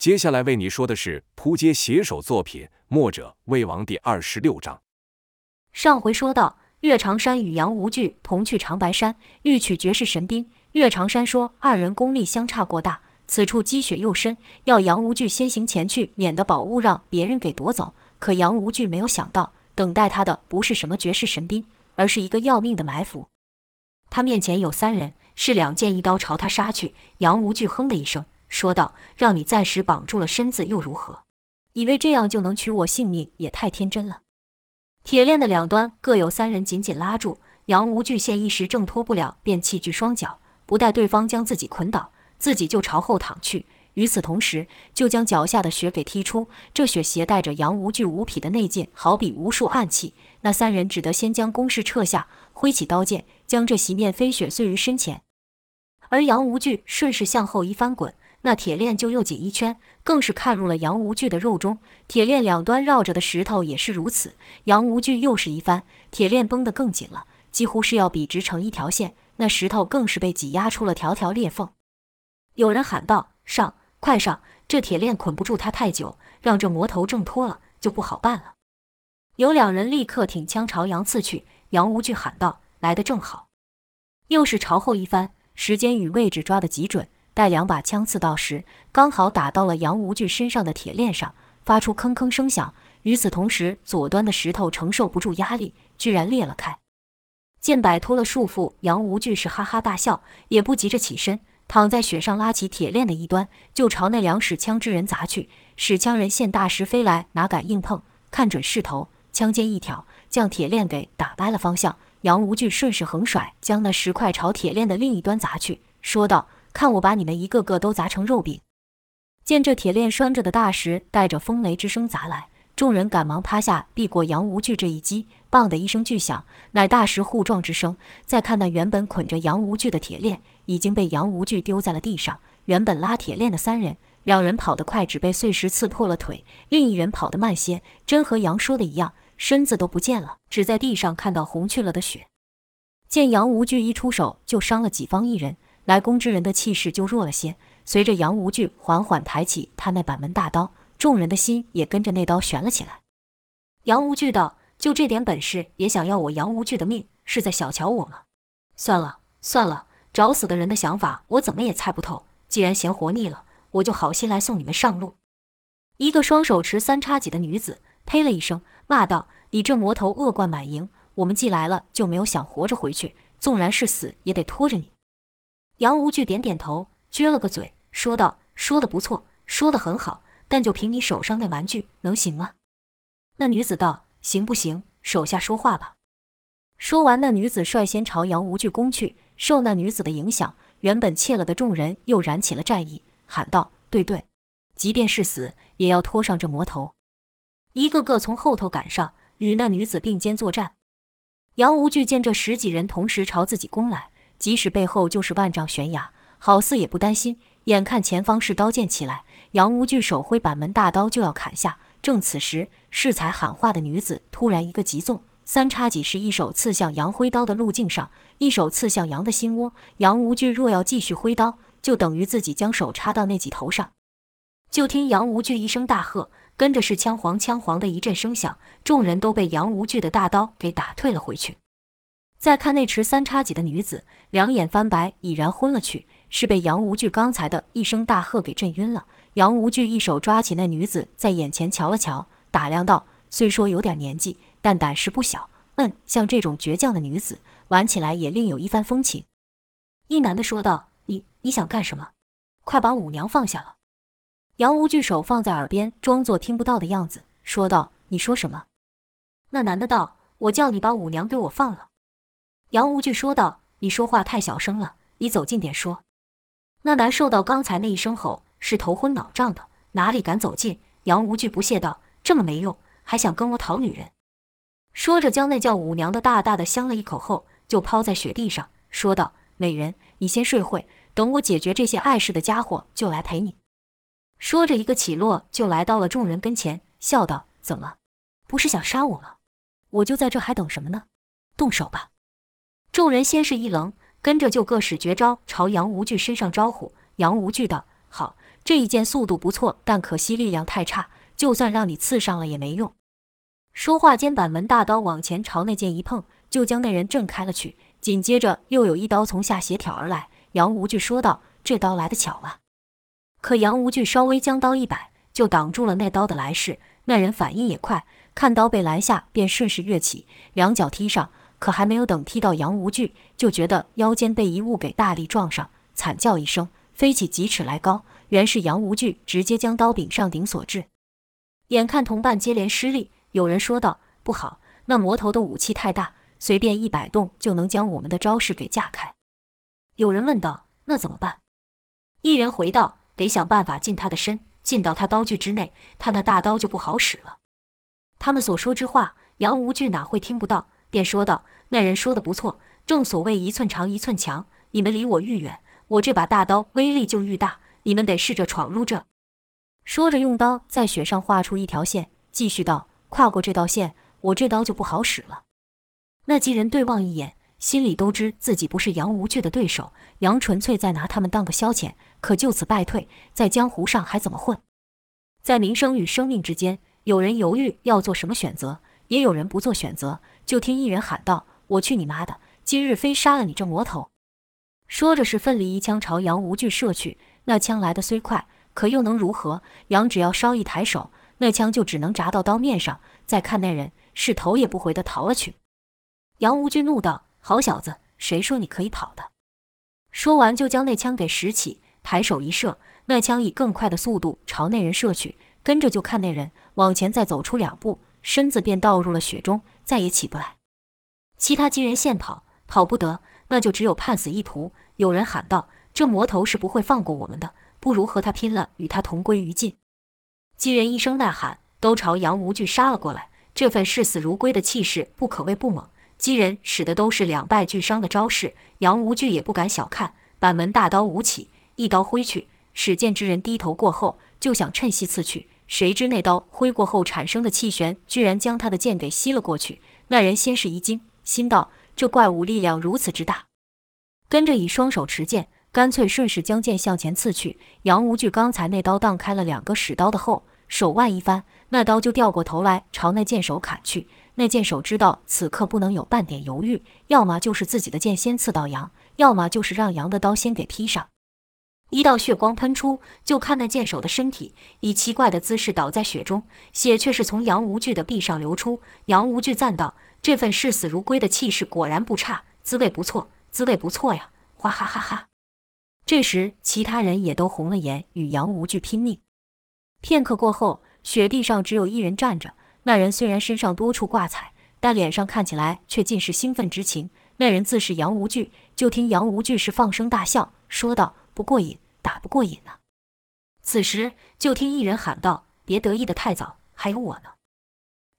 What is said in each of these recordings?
接下来为你说的是扑街写手作品《墨者魏王》第二十六章。上回说到，岳长山与杨无惧同去长白山，欲取绝世神兵。岳长山说，二人功力相差过大，此处积雪又深，要杨无惧先行前去，免得宝物让别人给夺走。可杨无惧没有想到，等待他的不是什么绝世神兵，而是一个要命的埋伏。他面前有三人，是两剑一刀朝他杀去。杨无惧哼了一声，说道：“让你暂时绑住了身子又如何？以为这样就能取我性命，也太天真了。”铁链的两端各有三人紧紧拉住，杨无惧现一时挣脱不了，便弃举双脚，不待对方将自己捆倒，自己就朝后躺去。与此同时，就将脚下的雪给踢出。这雪携带着杨无惧无匹的内劲，好比无数暗器。那三人只得先将攻势撤下，挥起刀剑，将这席面飞雪碎于身前。而杨无惧顺势向后一翻滚，那铁链就又紧一圈，更是看入了杨无惧的肉中。铁链两端绕着的石头也是如此。杨无惧又是一翻，铁链绷得更紧了，几乎是要笔直成一条线。那石头更是被挤压出了条条裂缝。有人喊道：“上！”快上！这铁链捆不住他太久，让这魔头挣脱了就不好办了。有两人立刻挺枪朝杨刺去，杨无惧喊道：“来得正好！”又是朝后一翻，时间与位置抓得极准，待两把枪刺到时，刚好打到了杨无惧身上的铁链上，发出铿铿声响。与此同时，左端的石头承受不住压力，居然裂了开。见摆脱了束缚，杨无惧是哈哈大笑，也不急着起身。躺在雪上，拉起铁链的一端，就朝那两使枪之人砸去。使枪人见大石飞来，哪敢硬碰？看准势头，枪尖一挑，将铁链给打掰了方向。杨无惧顺势横甩，将那石块朝铁链的另一端砸去，说道：“看我把你们一个个都砸成肉饼！”见这铁链拴着的大石带着风雷之声砸来，众人赶忙趴下避过杨无惧这一击。砰的一声巨响，乃大石互撞之声。再看那原本捆着杨无惧的铁链。已经被杨无惧丢在了地上。原本拉铁链的三人，两人跑得快，只被碎石刺破了腿；另一人跑得慢些，真和杨说的一样，身子都不见了，只在地上看到红去了的血。见杨无惧一出手就伤了己方一人，来攻之人的气势就弱了些。随着杨无惧缓缓抬起他那板门大刀，众人的心也跟着那刀悬了起来。杨无惧道：“就这点本事，也想要我杨无惧的命，是在小瞧我吗？算了，算了。”找死的人的想法，我怎么也猜不透。既然嫌活腻了，我就好心来送你们上路。一个双手持三叉戟的女子呸了一声，骂道：“你这魔头恶贯满盈，我们既来了就没有想活着回去，纵然是死也得拖着你。”杨无惧点点头，撅了个嘴，说道：“说的不错，说的很好，但就凭你手上那玩具，能行吗？”那女子道：“行不行，手下说话吧。”说完，那女子率先朝杨无惧攻去。受那女子的影响，原本怯了的众人又燃起了战意，喊道：“对对，即便是死，也要拖上这魔头！”一个个从后头赶上，与那女子并肩作战。杨无惧见这十几人同时朝自己攻来，即使背后就是万丈悬崖，好似也不担心。眼看前方是刀剑起来，杨无惧手挥板门大刀就要砍下。正此时，适才喊话的女子突然一个急纵。三叉戟是一手刺向杨挥刀的路径上，一手刺向杨的心窝。杨无惧若要继续挥刀，就等于自己将手插到那戟头上。就听杨无惧一声大喝，跟着是枪簧枪簧的一阵声响，众人都被杨无惧的大刀给打退了回去。再看那持三叉戟的女子，两眼翻白，已然昏了去，是被杨无惧刚才的一声大喝给震晕了。杨无惧一手抓起那女子，在眼前瞧了瞧，打量道：虽说有点年纪。但胆识不小，嗯，像这种倔强的女子，玩起来也另有一番风情。一男的说道：“你你想干什么？快把五娘放下了。”杨无惧手放在耳边，装作听不到的样子，说道：“你说什么？”那男的道：“我叫你把五娘给我放了。”杨无惧说道：“你说话太小声了，你走近点说。”那男受到刚才那一声吼，是头昏脑胀的，哪里敢走近？杨无惧不屑道：“这么没用，还想跟我讨女人？”说着，将那叫五娘的大大的香了一口后，就抛在雪地上，说道：“美人，你先睡会，等我解决这些碍事的家伙，就来陪你。”说着，一个起落，就来到了众人跟前，笑道：“怎么，不是想杀我吗？我就在这，还等什么呢？动手吧！”众人先是一愣，跟着就各使绝招朝杨无惧身上招呼。杨无惧道：“好，这一剑速度不错，但可惜力量太差，就算让你刺上了也没用。”说话间，板门大刀往前朝那剑一碰，就将那人震开了去。紧接着又有一刀从下斜挑而来。杨无惧说道：“这刀来得巧了。”可杨无惧稍微将刀一摆，就挡住了那刀的来势。那人反应也快，看刀被拦下，便顺势跃起，两脚踢上。可还没有等踢到杨无惧，就觉得腰间被一物给大力撞上，惨叫一声，飞起几尺来高。原是杨无惧直接将刀柄上顶所致。眼看同伴接连失利，有人说道：“不好，那魔头的武器太大，随便一摆动就能将我们的招式给架开。”有人问道：“那怎么办？”一人回道：“得想办法近他的身，进到他刀具之内，他那大刀就不好使了。”他们所说之话，杨无惧哪会听不到，便说道：“那人说的不错，正所谓一寸长一寸强，你们离我愈远，我这把大刀威力就愈大。你们得试着闯入这。”说着，用刀在雪上画出一条线，继续道：“跨过这道线，我这刀就不好使了。”那几人对望一眼。心里都知自己不是杨无惧的对手，杨纯粹在拿他们当个消遣，可就此败退，在江湖上还怎么混？在名声与生命之间，有人犹豫要做什么选择，也有人不做选择。就听一人喊道：“我去你妈的！今日非杀了你这魔头！”说着是奋力一枪朝杨无惧射去。那枪来得虽快，可又能如何？杨只要稍一抬手，那枪就只能砸到刀面上。再看那人，是头也不回地逃了去。杨无惧怒道。好小子，谁说你可以跑的？说完，就将那枪给拾起，抬手一射，那枪以更快的速度朝那人射去。跟着就看那人往前再走出两步，身子便倒入了雪中，再也起不来。其他几人现跑，跑不得，那就只有判死一途。有人喊道：“这魔头是不会放过我们的，不如和他拼了，与他同归于尽。”几人一声呐喊，都朝杨无惧杀了过来。这份视死如归的气势，不可谓不猛。几人使的都是两败俱伤的招式，杨无惧也不敢小看。板门大刀舞起，一刀挥去，使剑之人低头过后，就想趁隙刺去。谁知那刀挥过后产生的气旋，居然将他的剑给吸了过去。那人先是一惊，心道：这怪物力量如此之大。跟着以双手持剑，干脆顺势将剑向前刺去。杨无惧刚才那刀荡开了两个使刀的后，手腕一翻，那刀就掉过头来朝那剑手砍去。那剑手知道此刻不能有半点犹豫，要么就是自己的剑先刺到杨，要么就是让杨的刀先给劈上。一道血光喷出，就看那剑手的身体以奇怪的姿势倒在雪中，血却是从杨无惧的臂上流出。杨无惧赞道：“这份视死如归的气势果然不差，滋味不错，滋味不错呀！”哗哈哈哈。这时，其他人也都红了眼，与杨无惧拼命。片刻过后，雪地上只有一人站着。那人虽然身上多处挂彩，但脸上看起来却尽是兴奋之情。那人自是杨无惧，就听杨无惧是放声大笑，说道：“不过瘾，打不过瘾呢。”此时，就听一人喊道：“别得意得太早，还有我呢。”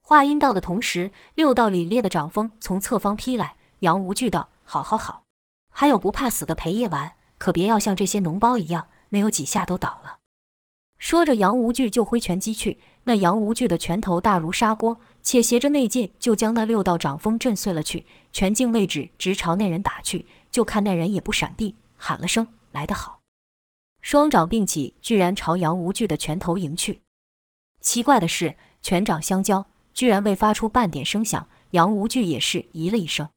话音到的同时，六道凛冽的掌风从侧方劈来。杨无惧道：“好好好，还有不怕死的陪夜玩，可别要像这些脓包一样，没有几下都倒了。”说着，杨无惧就挥拳击去。那杨无惧的拳头大如砂锅，且携着内劲，就将那六道掌风震碎了去。拳劲未止，直朝那人打去。就看那人也不闪避，喊了声：“来得好！”双掌并起，居然朝杨无惧的拳头迎去。奇怪的是，拳掌相交，居然未发出半点声响。杨无惧也是咦了一声。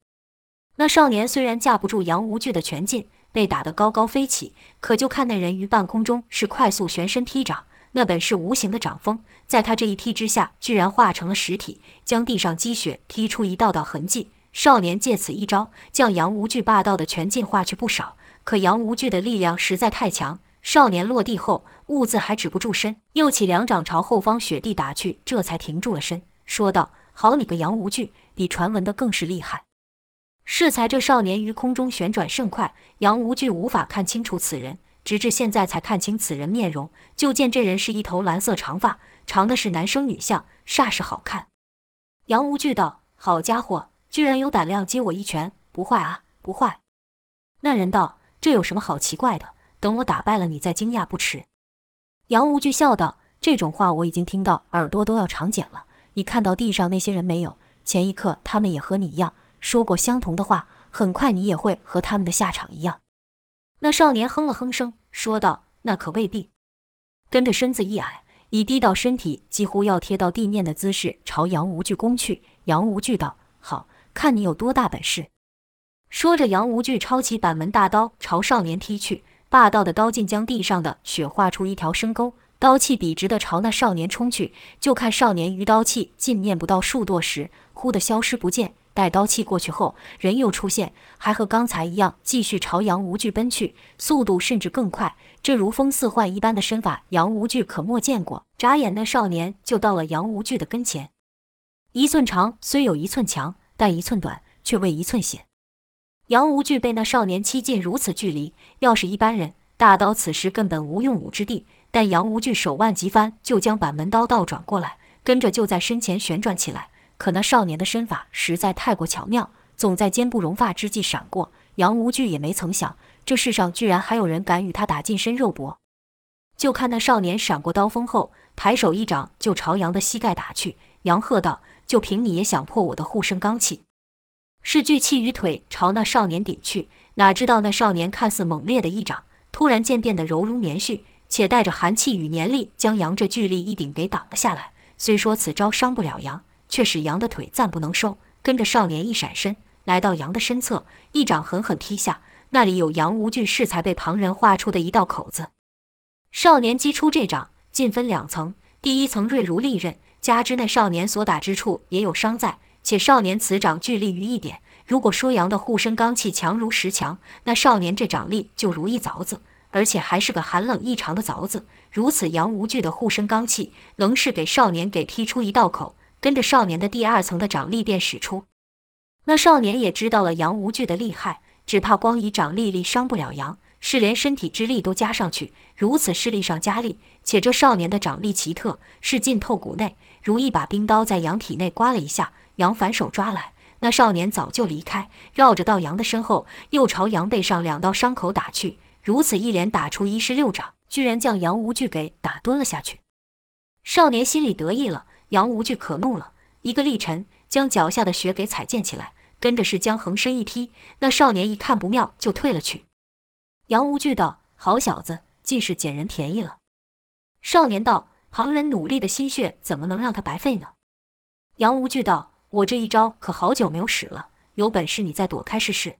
那少年虽然架不住杨无惧的拳劲。被打得高高飞起，可就看那人于半空中是快速旋身踢掌，那本是无形的掌风，在他这一踢之下，居然化成了实体，将地上积雪踢出一道道痕迹。少年借此一招，将杨无惧霸道的拳劲化去不少。可杨无惧的力量实在太强，少年落地后，兀自还止不住身，又起两掌朝后方雪地打去，这才停住了身，说道：“好你个杨无惧，比传闻的更是厉害。”适才这少年于空中旋转甚快，杨无惧无法看清楚此人，直至现在才看清此人面容。就见这人是一头蓝色长发，长的是男生女相，煞是好看。杨无惧道：“好家伙，居然有胆量接我一拳，不坏啊，不坏。”那人道：“这有什么好奇怪的？等我打败了你再惊讶不迟。”杨无惧笑道：“这种话我已经听到，耳朵都要长茧了。你看到地上那些人没有？前一刻他们也和你一样。”说过相同的话，很快你也会和他们的下场一样。那少年哼了哼声，说道：“那可未必。”跟着身子一矮，以低到身体几乎要贴到地面的姿势朝杨无惧攻去。杨无惧道：“好，看你有多大本事！”说着，杨无惧抄起板门大刀朝少年踢去，霸道的刀劲将地上的雪划出一条深沟，刀气笔直的朝那少年冲去。就看少年于刀气进面不到数垛时，忽的消失不见。待刀气过去后，人又出现，还和刚才一样，继续朝杨无惧奔去，速度甚至更快。这如风似幻一般的身法，杨无惧可没见过。眨眼，那少年就到了杨无惧的跟前。一寸长虽有一寸强，但一寸短却为一寸险。杨无惧被那少年欺近如此距离，要是一般人，大刀此时根本无用武之地。但杨无惧手腕急翻，就将板门刀倒转过来，跟着就在身前旋转起来。可那少年的身法实在太过巧妙，总在肩部融发之际闪过。杨无惧也没曾想，这世上居然还有人敢与他打近身肉搏。就看那少年闪过刀锋后，抬手一掌就朝杨的膝盖打去。杨喝道：“就凭你也想破我的护身罡气？”是巨气于腿朝那少年顶去，哪知道那少年看似猛烈的一掌，突然间变得柔如棉絮，且带着寒气与黏力，将杨这巨力一顶给挡了下来。虽说此招伤不了杨。却使杨的腿暂不能收，跟着少年一闪身，来到杨的身侧，一掌狠狠踢下，那里有杨无惧适才被旁人划出的一道口子。少年击出这掌，尽分两层，第一层锐如利刃，加之那少年所打之处也有伤在，且少年此掌聚力于一点。如果说杨的护身罡气强如石墙，那少年这掌力就如一凿子，而且还是个寒冷异常的凿子。如此杨无惧的护身罡气，能是给少年给踢出一道口。跟着少年的第二层的掌力便使出，那少年也知道了杨无惧的厉害，只怕光以掌力力伤不了杨，是连身体之力都加上去，如此势力上加力。且这少年的掌力奇特，是进透骨内，如一把冰刀在杨体内刮了一下，杨反手抓来，那少年早就离开，绕着到杨的身后，又朝杨背上两道伤口打去，如此一连打出一式六掌，居然将杨无惧给打蹲了下去。少年心里得意了。杨无惧可怒了，一个力沉，将脚下的雪给踩溅起来，跟着是将横身一踢。那少年一看不妙，就退了去。杨无惧道：“好小子，尽是捡人便宜了。”少年道：“旁人努力的心血，怎么能让他白费呢？”杨无惧道：“我这一招可好久没有使了，有本事你再躲开试试。”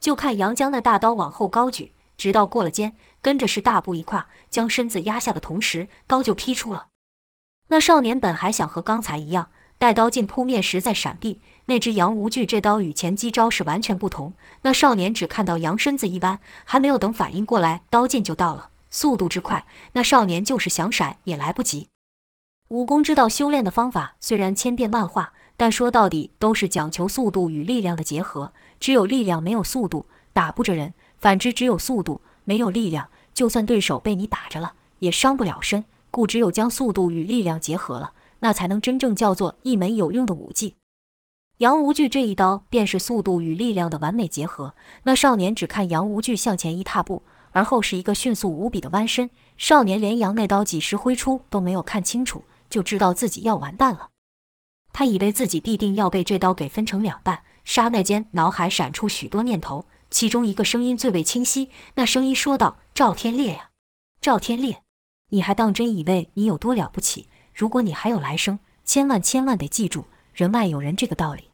就看杨将那大刀往后高举，直到过了肩，跟着是大步一跨，将身子压下的同时，刀就劈出了。那少年本还想和刚才一样，待刀劲扑面时再闪避，那只杨无惧这刀与前几招是完全不同。那少年只看到杨身子一弯，还没有等反应过来，刀劲就到了，速度之快，那少年就是想闪也来不及。武功之道修炼的方法虽然千变万化，但说到底都是讲求速度与力量的结合。只有力量没有速度，打不着人；反之，只有速度没有力量，就算对手被你打着了，也伤不了身。故只有将速度与力量结合了，那才能真正叫做一门有用的武技。杨无惧这一刀便是速度与力量的完美结合。那少年只看杨无惧向前一踏步，而后是一个迅速无比的弯身。少年连杨那刀几时挥出都没有看清楚，就知道自己要完蛋了。他以为自己必定要被这刀给分成两半。刹那间，脑海闪出许多念头，其中一个声音最为清晰。那声音说道：“赵天烈呀，赵天烈。”你还当真以为你有多了不起？如果你还有来生，千万千万得记住“人外有人”这个道理。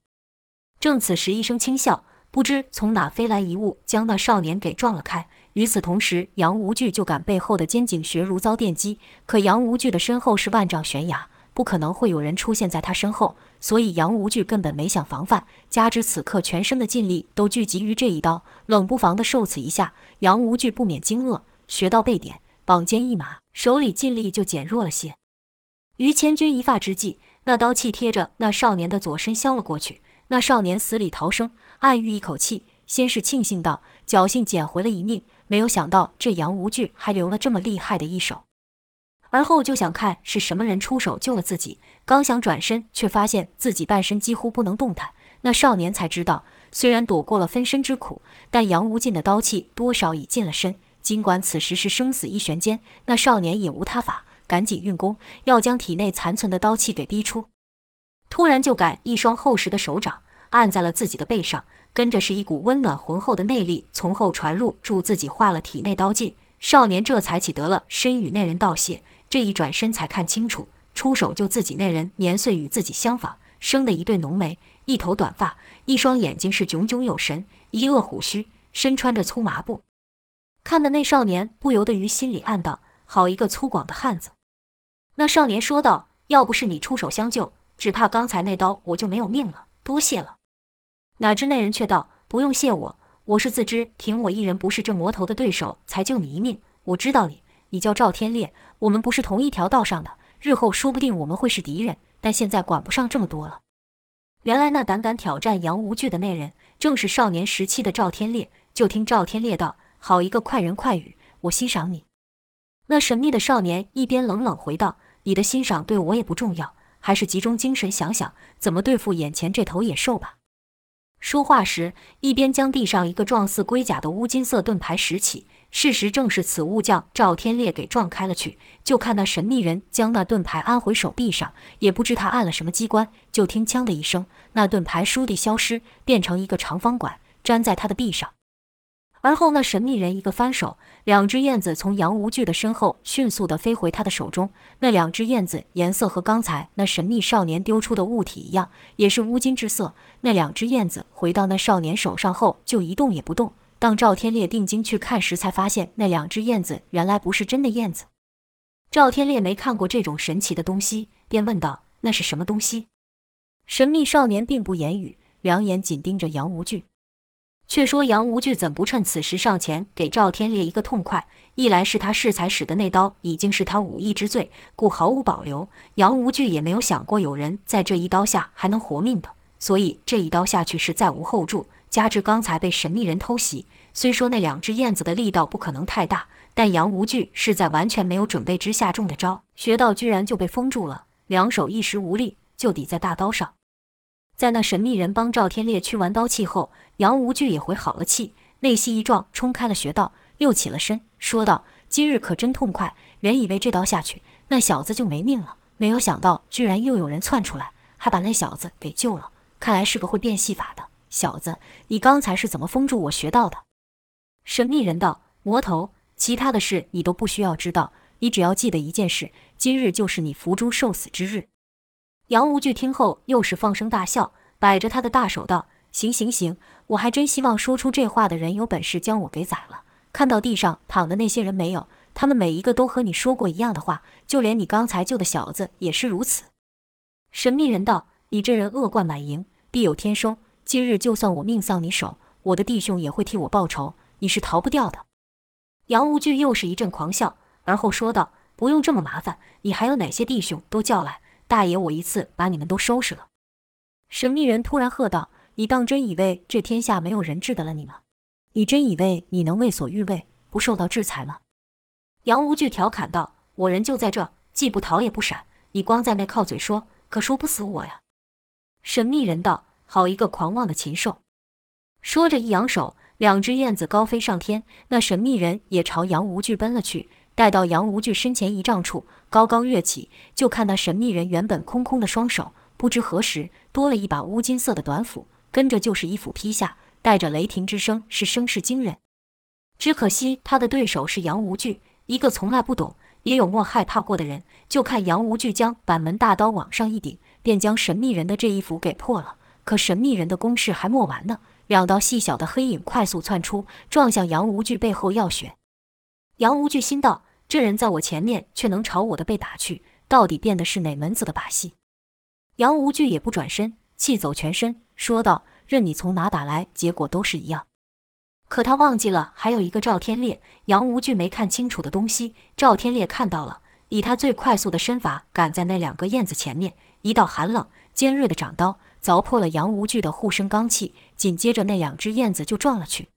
正此时，一声轻笑，不知从哪飞来一物，将那少年给撞了开。与此同时，杨无惧就感背后的肩颈穴如遭电击。可杨无惧的身后是万丈悬崖，不可能会有人出现在他身后，所以杨无惧根本没想防范。加之此刻全身的劲力都聚集于这一刀，冷不防的受此一下，杨无惧不免惊愕，穴道被点。绑肩一麻，手里劲力就减弱了些。于千钧一发之际，那刀气贴着那少年的左身削了过去。那少年死里逃生，暗喻一口气，先是庆幸道：“侥幸捡回了一命。”没有想到这杨无惧还留了这么厉害的一手。而后就想看是什么人出手救了自己，刚想转身，却发现自己半身几乎不能动弹。那少年才知道，虽然躲过了分身之苦，但杨无尽的刀气多少已近了身。尽管此时是生死一悬间，那少年也无他法，赶紧运功，要将体内残存的刀气给逼出。突然就感一双厚实的手掌按在了自己的背上，跟着是一股温暖浑厚的内力从后传入，助自己化了体内刀劲。少年这才起得了身与那人道谢。这一转身才看清楚，出手就自己那人年岁与自己相仿，生的一对浓眉，一头短发，一双眼睛是炯炯有神，一顎虎须，身穿着粗麻布，看得那少年不由得于心里暗道：好一个粗犷的汉子。那少年说道：“要不是你出手相救，只怕刚才那刀我就没有命了，多谢了。”哪知那人却道：“不用谢我，我是自知凭我一人不是这魔头的对手，才救你一命。我知道你，你叫赵天烈，我们不是同一条道上的，日后说不定我们会是敌人。但现在管不上这么多了。”原来那胆敢挑战杨无惧的那人，正是少年时期的赵天烈。就听赵天烈道：“好一个快人快语，我欣赏你。”那神秘的少年一边冷冷回道：“你的欣赏对我也不重要，还是集中精神想想怎么对付眼前这头野兽吧。”说话时，一边将地上一个状似龟甲的乌金色盾牌拾起。事实正是此物将赵天烈给撞开了去。就看那神秘人将那盾牌安回手臂上，也不知他按了什么机关，就听“锵”的一声，那盾牌倏地消失，变成一个长方管，粘在他的臂上。而后，那神秘人一个翻手，两只燕子从杨无惧的身后迅速地飞回他的手中。那两只燕子颜色和刚才那神秘少年丢出的物体一样，也是乌金之色。那两只燕子回到那少年手上后，就一动也不动。当赵天烈定睛去看时，才发现那两只燕子原来不是真的燕子。赵天烈没看过这种神奇的东西，便问道：“那是什么东西？”神秘少年并不言语，两眼紧盯着杨无惧。却说杨无惧怎不趁此时上前给赵天烈一个痛快？一来是他适才使的那刀已经是他武艺之最，故毫无保留。杨无惧也没有想过有人在这一刀下还能活命的，所以这一刀下去是再无后助。加之刚才被神秘人偷袭，虽说那两只燕子的力道不可能太大，但杨无惧是在完全没有准备之下中的招，穴道居然就被封住了，两手一时无力，就抵在大刀上。在那神秘人帮赵天烈去完刀气后，杨无惧也回好了气，内息一撞，冲开了穴道，又起了身，说道：“今日可真痛快！原以为这刀下去，那小子就没命了，没有想到居然又有人窜出来，还把那小子给救了。看来是个会变戏法的小子。你刚才是怎么封住我穴道的？”神秘人道：“魔头，其他的事你都不需要知道，你只要记得一件事：今日就是你伏诛受死之日。”杨无惧听后，又是放声大笑，摆着他的大手道：“行行行，我还真希望说出这话的人有本事将我给宰了。看到地上躺的那些人没有？他们每一个都和你说过一样的话，就连你刚才救的小子也是如此。”神秘人道：“你这人恶贯满盈，必有天收。今日就算我命丧你手，我的弟兄也会替我报仇，你是逃不掉的。”杨无惧又是一阵狂笑，而后说道：“不用这么麻烦，你还有哪些弟兄都叫来。”大爷，我一次把你们都收拾了！神秘人突然喝道：“你当真以为这天下没有人治得了你吗？你真以为你能为所欲为，不受到制裁吗？”杨无惧调侃道：“我人就在这，既不逃也不闪，你光在那靠嘴说，可说不死我呀！”神秘人道：“好一个狂妄的禽兽！”说着一扬手，两只燕子高飞上天，那神秘人也朝杨无惧奔了去。待到杨无惧身前一丈处，高高跃起，就看那神秘人原本空空的双手，不知何时多了一把乌金色的短斧，跟着就是一斧劈下，带着雷霆之声，是声势惊人。只可惜他的对手是杨无惧，一个从来不懂也有莫害怕过的人。就看杨无惧将板门大刀往上一顶，便将神秘人的这一斧给破了。可神秘人的攻势还没完呢，两道细小的黑影快速窜出，撞向杨无惧背后要选。杨无惧心道：这人在我前面，却能朝我的背打去，到底变的是哪门子的把戏？杨无惧也不转身，气走全身，说道：“任你从哪打来，结果都是一样。”可他忘记了还有一个赵天烈，杨无惧没看清楚的东西，赵天烈看到了，以他最快速的身法赶在那两个燕子前面，一道寒冷尖锐的掌刀凿破了杨无惧的护身罡气，紧接着那两只燕子就撞了去。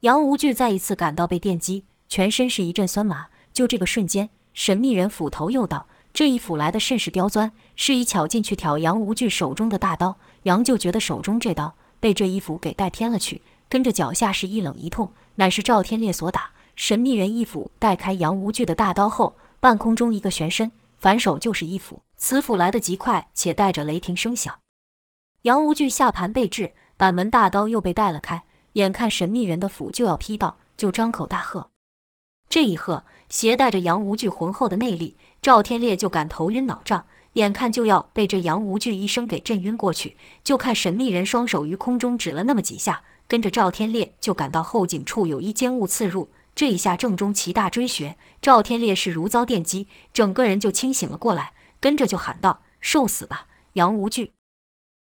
杨无惧再一次感到被电击。全身是一阵酸麻，就这个瞬间，神秘人斧头又到，这一斧来的甚是刁钻，示意巧劲去挑杨无惧手中的大刀。杨就觉得手中这刀被这一斧给带偏了去，跟着脚下是一冷一痛，乃是赵天烈所打。神秘人一斧带开杨无惧的大刀后，半空中一个旋身，反手就是一斧。此斧来得极快，且带着雷霆声响。杨无惧下盘被制，板门大刀又被带了开，眼看神秘人的斧就要劈到，就张口大喝。这一喝，携带着杨无惧浑厚的内力，赵天烈就感头晕脑胀，眼看就要被这杨无惧一声给震晕过去。就看神秘人双手于空中指了那么几下，跟着赵天烈就感到后颈处有一尖物刺入。这一下正中其大椎穴，赵天烈是如遭电击，整个人就清醒了过来，跟着就喊道：“受死吧，杨无惧！”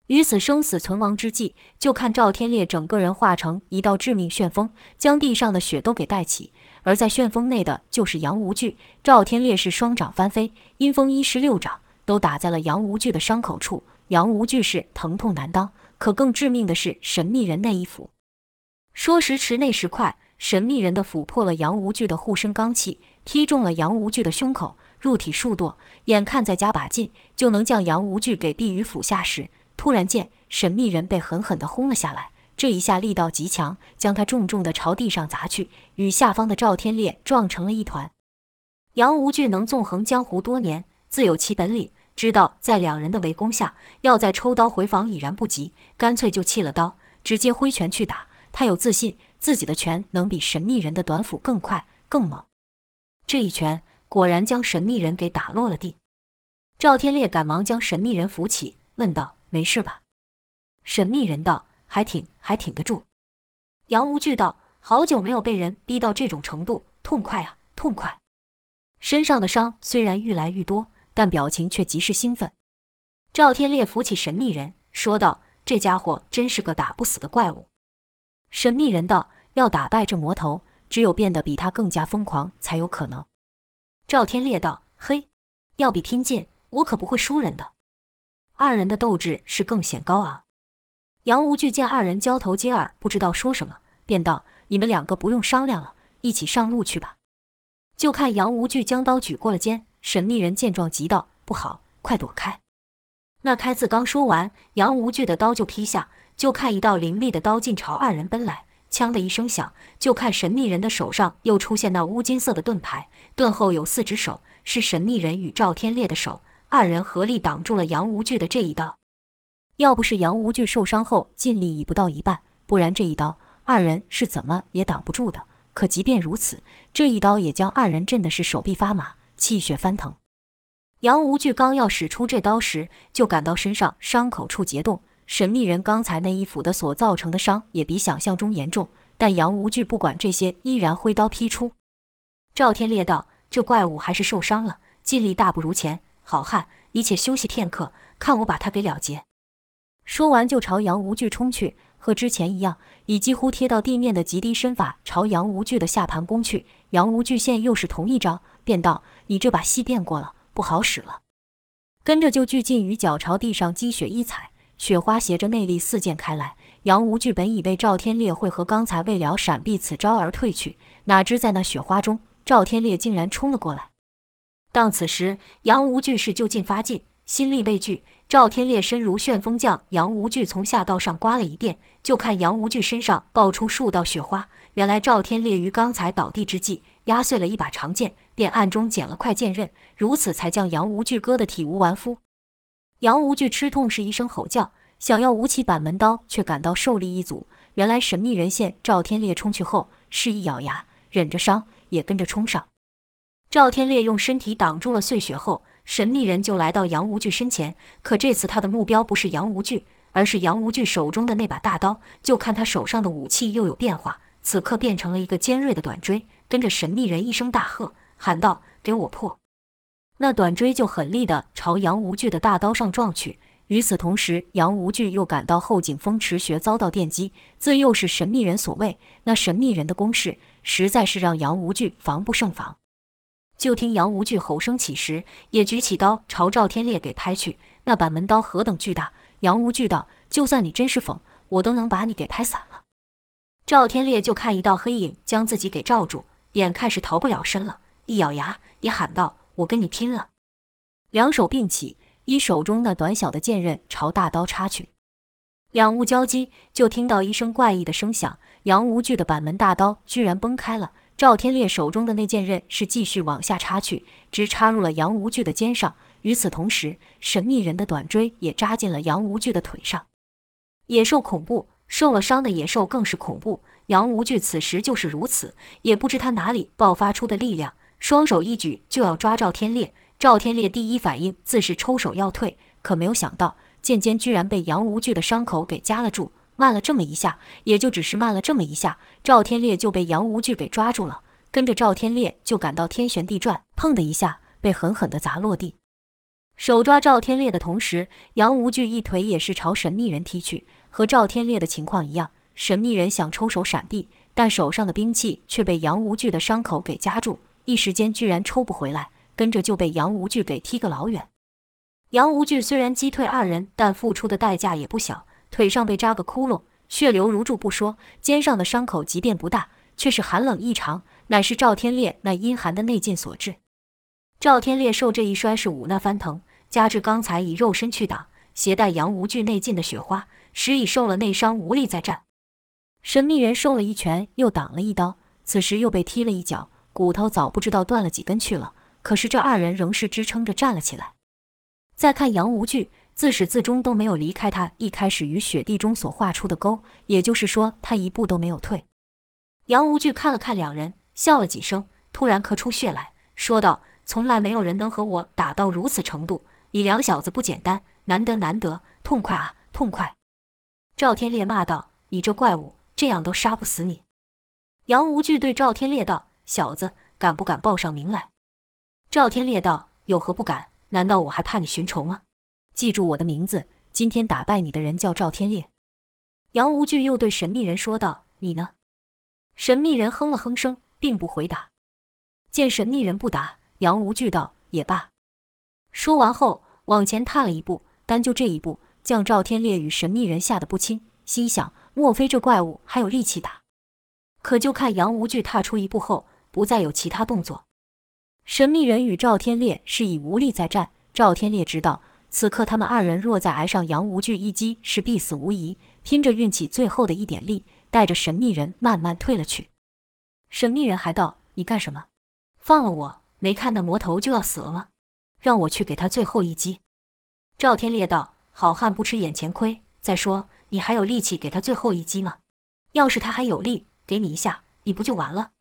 于此生死存亡之际，就看赵天烈整个人化成一道致命旋风，将地上的雪都给带起。而在旋风内的就是杨无惧。赵天烈是双掌翻飞，阴风一式六掌都打在了杨无惧的伤口处。杨无惧是疼痛难当，可更致命的是神秘人那一斧。说时迟，那时快。神秘人的斧破了杨无惧的护身罡气，踢中了杨无惧的胸口，入体数剁。眼看再加把劲，就能将杨无惧给毙于斧下时，突然间，神秘人被狠狠地轰了下来。这一下力道极强，将他重重地朝地上砸去，与下方的赵天烈撞成了一团。杨无惧能纵横江湖多年，自有其本领，知道在两人的围攻下，要再抽刀回防已然不及，干脆就弃了刀，直接挥拳去打。他有自信。自己的拳能比神秘人的短斧更快更猛，这一拳果然将神秘人给打落了地。赵天烈赶忙将神秘人扶起，问道：“没事吧？”神秘人道：“还挺还挺得住。”杨无惧道：“好久没有被人逼到这种程度，痛快啊，痛快！”身上的伤虽然愈来愈多，但表情却极是兴奋。赵天烈扶起神秘人，说道：“这家伙真是个打不死的怪物。”神秘人道：“要打败这魔头，只有变得比他更加疯狂才有可能。”赵天烈道：“嘿，要比拼劲，我可不会输人的。”二人的斗志是更显高昂。杨无惧见二人交头接耳，不知道说什么，便道：“你们两个不用商量了，一起上路去吧。”就看杨无惧将刀举过了肩，神秘人见状急道：“不好，快躲开！”那开字刚说完，杨无惧的刀就劈下。就看一道凌厉的刀劲朝二人奔来，枪的一声响，就看神秘人的手上又出现那乌金色的盾牌，盾后有四只手，是神秘人与赵天烈的手，二人合力挡住了杨无惧的这一刀。要不是杨无惧受伤后劲力已不到一半，不然这一刀二人是怎么也挡不住的。可即便如此，这一刀也将二人震的是手臂发麻，气血翻腾。杨无惧刚要使出这刀时，就感到身上伤口处结冻。神秘人刚才那一斧的所造成的伤也比想象中严重，但杨无惧不管这些，依然挥刀劈出。赵天烈道：“这怪物还是受伤了，劲力大不如前。好汉，你且休息片刻，看我把他给了结。”说完就朝杨无惧冲去，和之前一样，以几乎贴到地面的极低身法朝杨无惧的下盘攻去。杨无惧现又是同一招，便道：“你这把戏变过了，不好使了。”跟着就巨劲于脚朝地上积雪一踩。雪花携着内力四溅开来，杨无惧本以为赵天烈会和刚才未了闪避此招而退去，哪知在那雪花中，赵天烈竟然冲了过来。当此时，杨无惧是就近发劲，心力未聚。赵天烈身如旋风，将杨无惧从下到上刮了一遍。就看杨无惧身上爆出数道雪花，原来赵天烈于刚才倒地之际压碎了一把长剑，便暗中捡了块剑刃，如此才将杨无惧割得体无完肤。杨无惧吃痛是一声吼叫，想要舞起板门刀，却感到受力一阻。原来神秘人见赵天烈冲去后，示意咬牙，忍着伤也跟着冲上。赵天烈用身体挡住了碎雪后，神秘人就来到杨无惧身前。可这次他的目标不是杨无惧，而是杨无惧手中的那把大刀。就看他手上的武器又有变化，此刻变成了一个尖锐的短锥。跟着神秘人一声大喝，喊道：“给我破！”那短锥就狠厉地朝杨无惧的大刀上撞去。与此同时，杨无惧又感到后颈风池穴遭到电击，这又是神秘人所为。那神秘人的攻势实在是让杨无惧防不胜防。就听杨无惧吼声起时，也举起刀朝赵天烈给拍去。那板门刀何等巨大！杨无惧道：“就算你真是疯，我都能把你给拍散了。”赵天烈就看一道黑影将自己给罩住，眼看是逃不了身了，一咬牙也喊道。我跟你拼了！两手并起，以手中那短小的剑刃朝大刀插去。两物交击，就听到一声怪异的声响，杨无惧的板门大刀居然崩开了。赵天烈手中的那剑刃是继续往下插去，直插入了杨无惧的肩上。与此同时，神秘人的短锥也扎进了杨无惧的腿上。野兽恐怖，受了伤的野兽更是恐怖。杨无惧此时就是如此，也不知他哪里爆发出的力量，双手一举就要抓赵天烈。赵天烈第一反应自是抽手要退，可没有想到剑尖居然被杨无惧的伤口给夹了住。慢了这么一下，也就只是慢了这么一下，赵天烈就被杨无惧给抓住了，跟着赵天烈就感到天旋地转，砰的一下被狠狠地砸落地。手抓赵天烈的同时，杨无惧一腿也是朝神秘人踢去，和赵天烈的情况一样。神秘人想抽手闪避，但手上的兵器却被杨无惧的伤口给夹住，一时间居然抽不回来，跟着就被杨无惧给踢个老远。杨无惧虽然击退二人，但付出的代价也不小。腿上被扎个窟窿，血流如注不说，肩上的伤口即便不大，却是寒冷异常，乃是赵天烈那阴寒的内劲所致。赵天烈受这一摔是五那翻腾，加之刚才以肉身去挡，携带杨无惧内劲的雪花，时已受了内伤，无力再战。神秘人受了一拳，又挡了一刀，此时又被踢了一脚，骨头早不知道断了几根去了。可是这二人仍是支撑着站了起来。再看杨无惧。自始至终都没有离开他一开始于雪地中所画出的沟，也就是说，他一步都没有退。杨无惧看了看两人，笑了几声，突然咳出血来说道：“从来没有人能和我打到如此程度，你两小子不简单，难得难得，痛快啊，痛快！”赵天烈骂道：“你这怪物，这样都杀不死你！”杨无惧对赵天烈道：“小子，敢不敢报上名来？”赵天烈道：“有何不敢？难道我还怕你寻仇吗？”记住我的名字，今天打败你的人叫赵天烈。杨无惧又对神秘人说道：“你呢？”神秘人哼了哼声，并不回答。见神秘人不答，杨无惧道：“也罢。”说完后，往前踏了一步，单就这一步，将赵天烈与神秘人吓得不轻，心想：莫非这怪物还有力气打？可就看杨无惧踏出一步后，不再有其他动作。神秘人与赵天烈是以无力再战，赵天烈知道。此刻他们二人若再挨上杨无惧一击，是必死无疑。拼着运气最后的一点力，带着神秘人慢慢退了去。神秘人还道：“你干什么？放了我！没看那魔头就要死了吗？让我去给他最后一击。”赵天烈道：“好汉不吃眼前亏。再说，你还有力气给他最后一击吗？要是他还有力，给你一下，你不就完了？”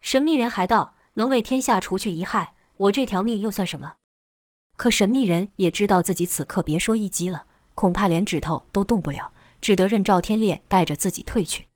神秘人还道：“能为天下除去一害，我这条命又算什么？”可神秘人也知道自己此刻别说一击了，恐怕连指头都动不了，只得任赵天烈带着自己退去。